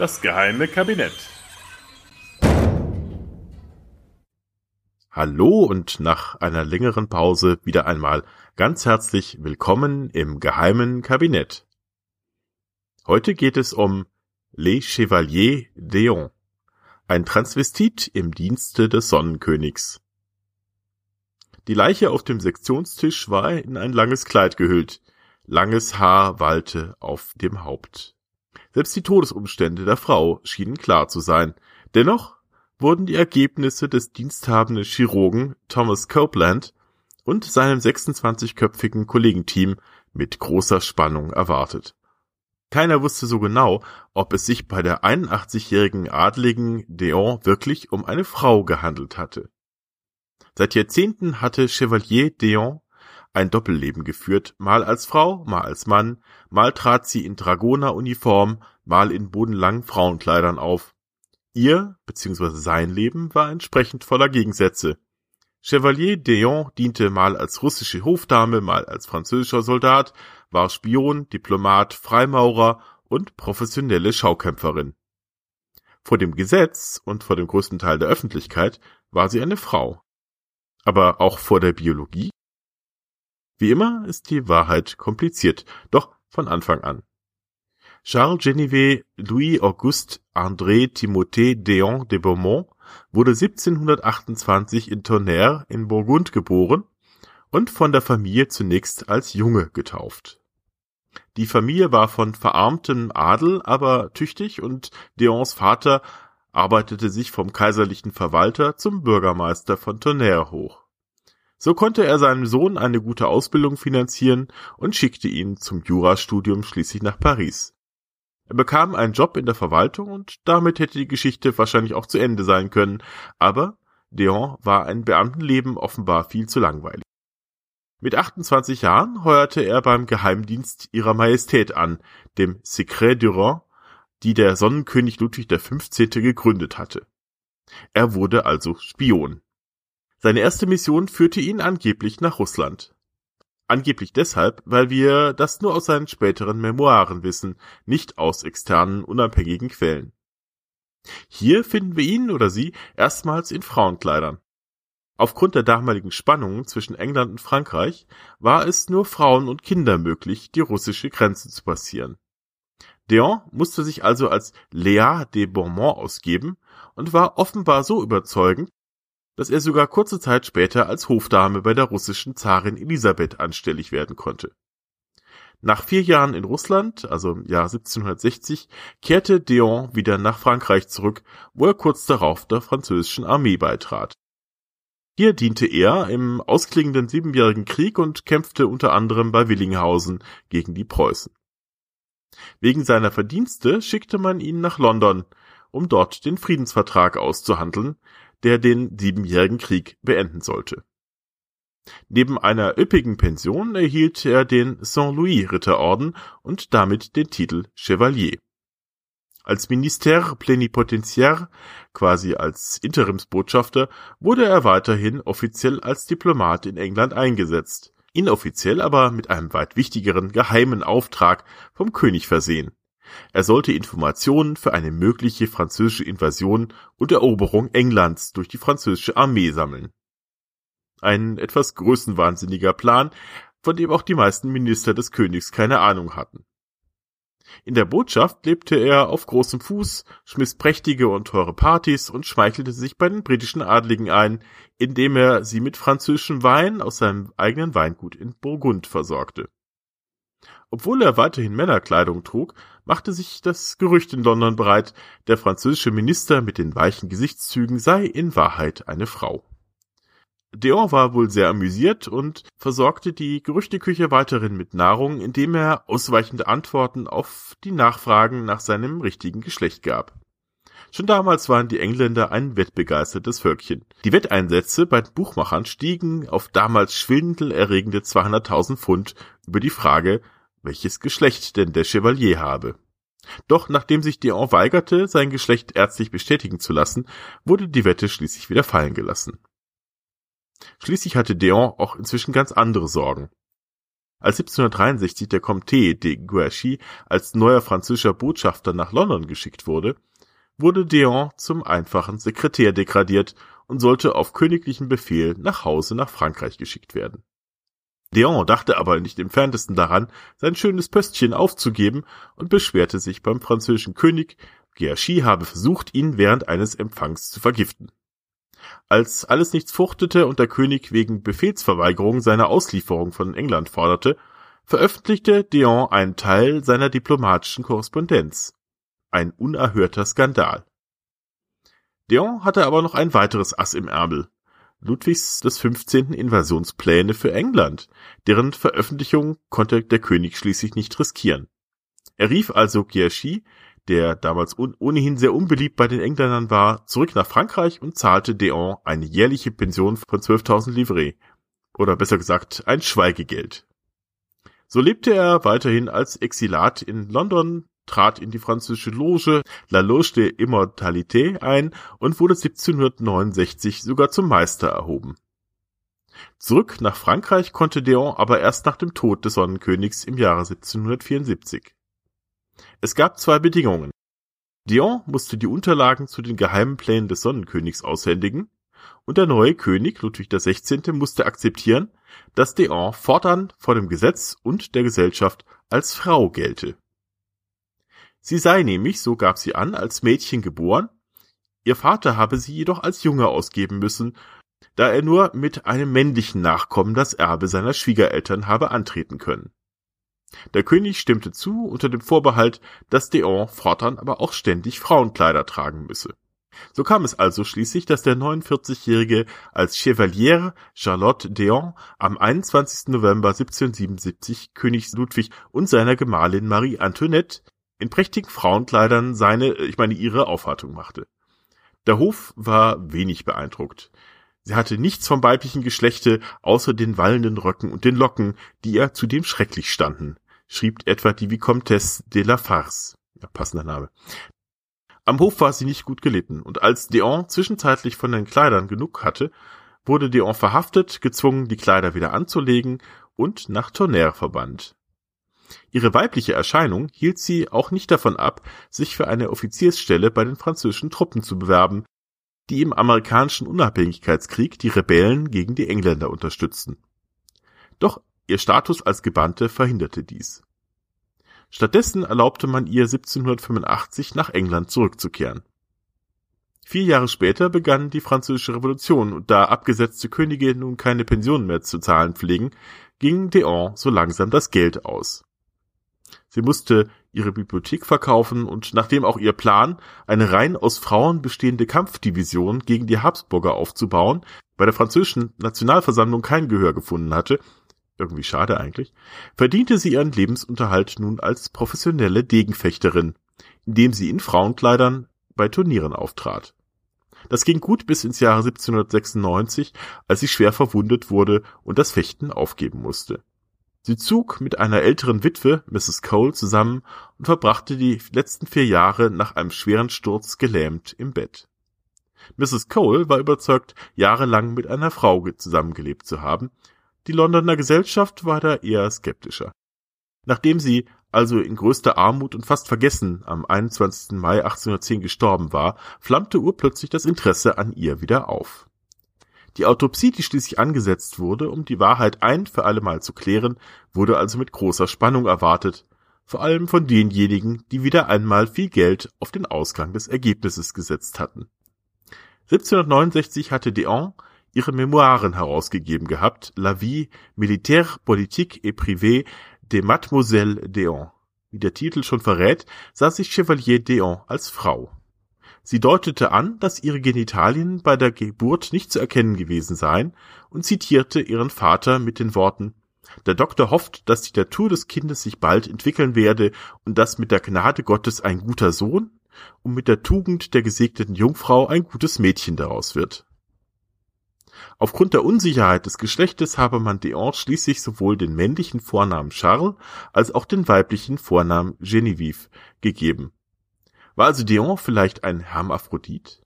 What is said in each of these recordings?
Das geheime Kabinett. Hallo und nach einer längeren Pause wieder einmal ganz herzlich willkommen im geheimen Kabinett. Heute geht es um Les Chevaliers d'Eon, ein Transvestit im Dienste des Sonnenkönigs. Die Leiche auf dem Sektionstisch war in ein langes Kleid gehüllt, langes Haar wallte auf dem Haupt. Selbst die Todesumstände der Frau schienen klar zu sein. Dennoch wurden die Ergebnisse des diensthabenden Chirurgen Thomas Copeland und seinem 26-köpfigen Kollegenteam mit großer Spannung erwartet. Keiner wusste so genau, ob es sich bei der 81-jährigen Adligen Deon wirklich um eine Frau gehandelt hatte. Seit Jahrzehnten hatte Chevalier Deon ein Doppelleben geführt, mal als Frau, mal als Mann, mal trat sie in Dragoneruniform, mal in bodenlangen Frauenkleidern auf. Ihr bzw. sein Leben war entsprechend voller Gegensätze. Chevalier Deon diente mal als russische Hofdame, mal als französischer Soldat, war Spion, Diplomat, Freimaurer und professionelle Schaukämpferin. Vor dem Gesetz und vor dem größten Teil der Öffentlichkeit war sie eine Frau. Aber auch vor der Biologie? Wie immer ist die Wahrheit kompliziert, doch von Anfang an. Charles Genevieve Louis Auguste André Timothée Deon de Beaumont wurde 1728 in Tonnerre in Burgund geboren und von der Familie zunächst als Junge getauft. Die Familie war von verarmtem Adel, aber tüchtig und Deons Vater arbeitete sich vom kaiserlichen Verwalter zum Bürgermeister von Tonnerre hoch. So konnte er seinem Sohn eine gute Ausbildung finanzieren und schickte ihn zum Jurastudium schließlich nach Paris. Er bekam einen Job in der Verwaltung und damit hätte die Geschichte wahrscheinlich auch zu Ende sein können, aber Deon war ein Beamtenleben offenbar viel zu langweilig. Mit 28 Jahren heuerte er beim Geheimdienst ihrer Majestät an, dem Secret du Roi, die der Sonnenkönig Ludwig XV. gegründet hatte. Er wurde also Spion. Seine erste Mission führte ihn angeblich nach Russland. Angeblich deshalb, weil wir das nur aus seinen späteren Memoiren wissen, nicht aus externen, unabhängigen Quellen. Hier finden wir ihn oder sie erstmals in Frauenkleidern. Aufgrund der damaligen Spannungen zwischen England und Frankreich war es nur Frauen und Kinder möglich, die russische Grenze zu passieren. Deon musste sich also als Léa de Beaumont ausgeben und war offenbar so überzeugend, dass er sogar kurze Zeit später als Hofdame bei der russischen Zarin Elisabeth anstellig werden konnte. Nach vier Jahren in Russland, also im Jahr 1760, kehrte Deon wieder nach Frankreich zurück, wo er kurz darauf der französischen Armee beitrat. Hier diente er im ausklingenden Siebenjährigen Krieg und kämpfte unter anderem bei Willinghausen gegen die Preußen. Wegen seiner Verdienste schickte man ihn nach London, um dort den Friedensvertrag auszuhandeln, der den Siebenjährigen Krieg beenden sollte. Neben einer üppigen Pension erhielt er den Saint-Louis-Ritterorden und damit den Titel Chevalier. Als Ministère plénipotentiaire, quasi als Interimsbotschafter, wurde er weiterhin offiziell als Diplomat in England eingesetzt, inoffiziell aber mit einem weit wichtigeren geheimen Auftrag vom König versehen. Er sollte Informationen für eine mögliche französische Invasion und Eroberung Englands durch die französische Armee sammeln. Ein etwas größenwahnsinniger Plan, von dem auch die meisten Minister des Königs keine Ahnung hatten. In der Botschaft lebte er auf großem Fuß, schmiss prächtige und teure Partys und schmeichelte sich bei den britischen Adligen ein, indem er sie mit französischem Wein aus seinem eigenen Weingut in Burgund versorgte. Obwohl er weiterhin Männerkleidung trug, machte sich das Gerücht in London bereit, der französische Minister mit den weichen Gesichtszügen sei in Wahrheit eine Frau. Deon war wohl sehr amüsiert und versorgte die Gerüchteküche weiterhin mit Nahrung, indem er ausweichende Antworten auf die Nachfragen nach seinem richtigen Geschlecht gab. Schon damals waren die Engländer ein wettbegeistertes Völkchen. Die Wetteinsätze bei den Buchmachern stiegen auf damals schwindelerregende 200.000 Pfund über die Frage, welches Geschlecht denn der Chevalier habe. Doch nachdem sich Dion weigerte, sein Geschlecht ärztlich bestätigen zu lassen, wurde die Wette schließlich wieder fallen gelassen. Schließlich hatte Dion auch inzwischen ganz andere Sorgen. Als 1763 der Comte de Guerchy als neuer französischer Botschafter nach London geschickt wurde, wurde d'Eon zum einfachen Sekretär degradiert und sollte auf königlichen Befehl nach Hause nach Frankreich geschickt werden. d'Eon dachte aber nicht im Entferntesten daran, sein schönes Pöstchen aufzugeben und beschwerte sich beim französischen König, Guerchy habe versucht, ihn während eines Empfangs zu vergiften. Als alles nichts fruchtete und der König wegen Befehlsverweigerung seine Auslieferung von England forderte, veröffentlichte d'Eon einen Teil seiner diplomatischen Korrespondenz. Ein unerhörter Skandal. d'Eon hatte aber noch ein weiteres Ass im Ärmel. Ludwigs des 15. Invasionspläne für England, deren Veröffentlichung konnte der König schließlich nicht riskieren. Er rief also Guerchy, der damals ohnehin sehr unbeliebt bei den Engländern war, zurück nach Frankreich und zahlte d'Eon eine jährliche Pension von 12.000 Livres. Oder besser gesagt, ein Schweigegeld. So lebte er weiterhin als Exilat in London, trat in die französische Loge La Loge de Immortalité ein und wurde 1769 sogar zum Meister erhoben. Zurück nach Frankreich konnte d'Eon aber erst nach dem Tod des Sonnenkönigs im Jahre 1774. Es gab zwei Bedingungen. Dion musste die Unterlagen zu den geheimen Plänen des Sonnenkönigs aushändigen, und der neue König Ludwig XVI. musste akzeptieren, dass Dion fortan vor dem Gesetz und der Gesellschaft als Frau gelte. Sie sei nämlich, so gab sie an, als Mädchen geboren, ihr Vater habe sie jedoch als Junge ausgeben müssen, da er nur mit einem männlichen Nachkommen das Erbe seiner Schwiegereltern habe antreten können. Der König stimmte zu unter dem Vorbehalt, dass d'Eon fortan aber auch ständig Frauenkleider tragen müsse. So kam es also schließlich, dass der 49-Jährige als Chevalier Charlotte d'Eon am 21. November 1777 König Ludwig und seiner Gemahlin Marie Antoinette in prächtigen Frauenkleidern seine, ich meine ihre Aufwartung machte. Der Hof war wenig beeindruckt. Sie hatte nichts vom weiblichen Geschlechte außer den wallenden Röcken und den Locken, die ihr zudem schrecklich standen, schrieb etwa die Vicomtesse de la Farce. Ja, passender Name. Am Hof war sie nicht gut gelitten, und als Deon zwischenzeitlich von den Kleidern genug hatte, wurde Deon verhaftet, gezwungen, die Kleider wieder anzulegen und nach Tonnerre verbannt. Ihre weibliche Erscheinung hielt sie auch nicht davon ab, sich für eine Offiziersstelle bei den französischen Truppen zu bewerben, die im amerikanischen Unabhängigkeitskrieg die Rebellen gegen die Engländer unterstützten. Doch ihr Status als Gebannte verhinderte dies. Stattdessen erlaubte man ihr 1785 nach England zurückzukehren. Vier Jahre später begann die Französische Revolution und da abgesetzte Könige nun keine Pensionen mehr zu zahlen pflegen, ging Deon so langsam das Geld aus. Sie musste ihre Bibliothek verkaufen und nachdem auch ihr Plan, eine rein aus Frauen bestehende Kampfdivision gegen die Habsburger aufzubauen, bei der französischen Nationalversammlung kein Gehör gefunden hatte, irgendwie schade eigentlich, verdiente sie ihren Lebensunterhalt nun als professionelle Degenfechterin, indem sie in Frauenkleidern bei Turnieren auftrat. Das ging gut bis ins Jahre 1796, als sie schwer verwundet wurde und das Fechten aufgeben musste. Sie zog mit einer älteren Witwe, Mrs. Cole, zusammen und verbrachte die letzten vier Jahre nach einem schweren Sturz gelähmt im Bett. Mrs. Cole war überzeugt, jahrelang mit einer Frau zusammengelebt zu haben. Die Londoner Gesellschaft war da eher skeptischer. Nachdem sie also in größter Armut und fast vergessen am 21. Mai 1810 gestorben war, flammte urplötzlich das Interesse an ihr wieder auf. Die Autopsie, die schließlich angesetzt wurde, um die Wahrheit ein für allemal zu klären, wurde also mit großer Spannung erwartet, vor allem von denjenigen, die wieder einmal viel Geld auf den Ausgang des Ergebnisses gesetzt hatten. 1769 hatte Deon ihre Memoiren herausgegeben gehabt, La vie militaire, politique et privée de Mademoiselle Deon. Wie der Titel schon verrät, sah sich Chevalier Deon als Frau. Sie deutete an, dass ihre Genitalien bei der Geburt nicht zu erkennen gewesen seien und zitierte ihren Vater mit den Worten Der Doktor hofft, dass die Natur des Kindes sich bald entwickeln werde und dass mit der Gnade Gottes ein guter Sohn und mit der Tugend der gesegneten Jungfrau ein gutes Mädchen daraus wird. Aufgrund der Unsicherheit des Geschlechtes habe man Deon schließlich sowohl den männlichen Vornamen Charles als auch den weiblichen Vornamen Genevieve gegeben war also Dion vielleicht ein Hermaphrodit?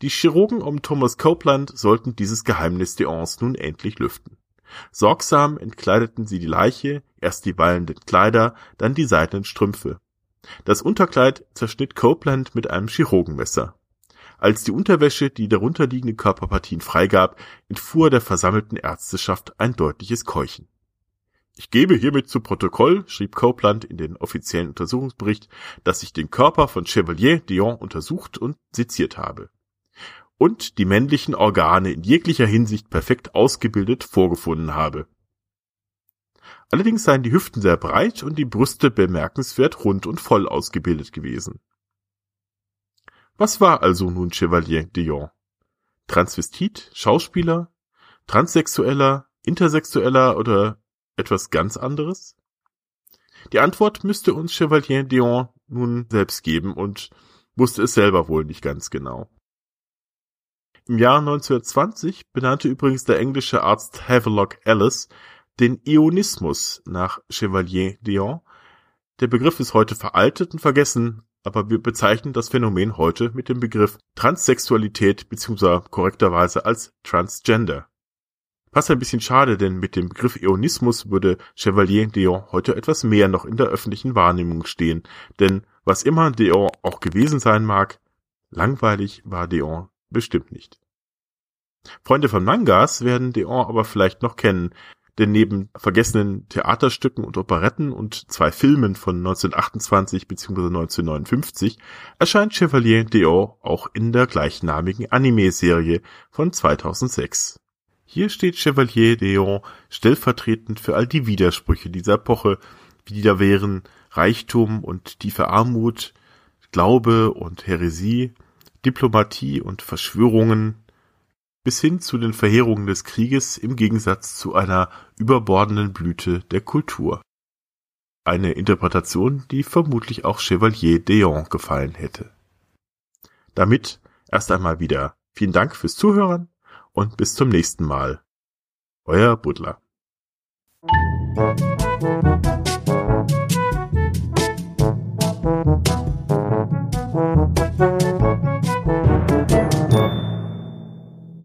Die Chirurgen um Thomas Copeland sollten dieses Geheimnis Dions nun endlich lüften. Sorgsam entkleideten sie die Leiche, erst die wallenden Kleider, dann die seidenen Strümpfe. Das Unterkleid zerschnitt Copeland mit einem Chirurgenmesser. Als die Unterwäsche die darunterliegenden Körperpartien freigab, entfuhr der versammelten Ärzteschaft ein deutliches Keuchen. Ich gebe hiermit zu Protokoll, schrieb Copeland in den offiziellen Untersuchungsbericht, dass ich den Körper von Chevalier Dion untersucht und seziert habe und die männlichen Organe in jeglicher Hinsicht perfekt ausgebildet vorgefunden habe. Allerdings seien die Hüften sehr breit und die Brüste bemerkenswert rund und voll ausgebildet gewesen. Was war also nun Chevalier Dion? Transvestit, Schauspieler, Transsexueller, Intersexueller oder etwas ganz anderes? Die Antwort müsste uns Chevalier Dion nun selbst geben und wusste es selber wohl nicht ganz genau. Im Jahr 1920 benannte übrigens der englische Arzt Havelock Ellis den Ionismus nach Chevalier Dion. Der Begriff ist heute veraltet und vergessen, aber wir bezeichnen das Phänomen heute mit dem Begriff Transsexualität bzw. korrekterweise als Transgender. Passt ein bisschen schade, denn mit dem Begriff Ionismus würde Chevalier Dion heute etwas mehr noch in der öffentlichen Wahrnehmung stehen, denn was immer Dion auch gewesen sein mag, langweilig war Dion bestimmt nicht. Freunde von Mangas werden Deon aber vielleicht noch kennen, denn neben vergessenen Theaterstücken und Operetten und zwei Filmen von 1928 bzw. 1959 erscheint Chevalier Deon auch in der gleichnamigen Anime-Serie von 2006. Hier steht Chevalier Deon stellvertretend für all die Widersprüche dieser Epoche, wie die da wären Reichtum und tiefe Armut, Glaube und Häresie, Diplomatie und Verschwörungen bis hin zu den Verheerungen des Krieges im Gegensatz zu einer überbordenden Blüte der Kultur. Eine Interpretation, die vermutlich auch Chevalier Deon gefallen hätte. Damit erst einmal wieder vielen Dank fürs Zuhören und bis zum nächsten Mal. Euer Butler.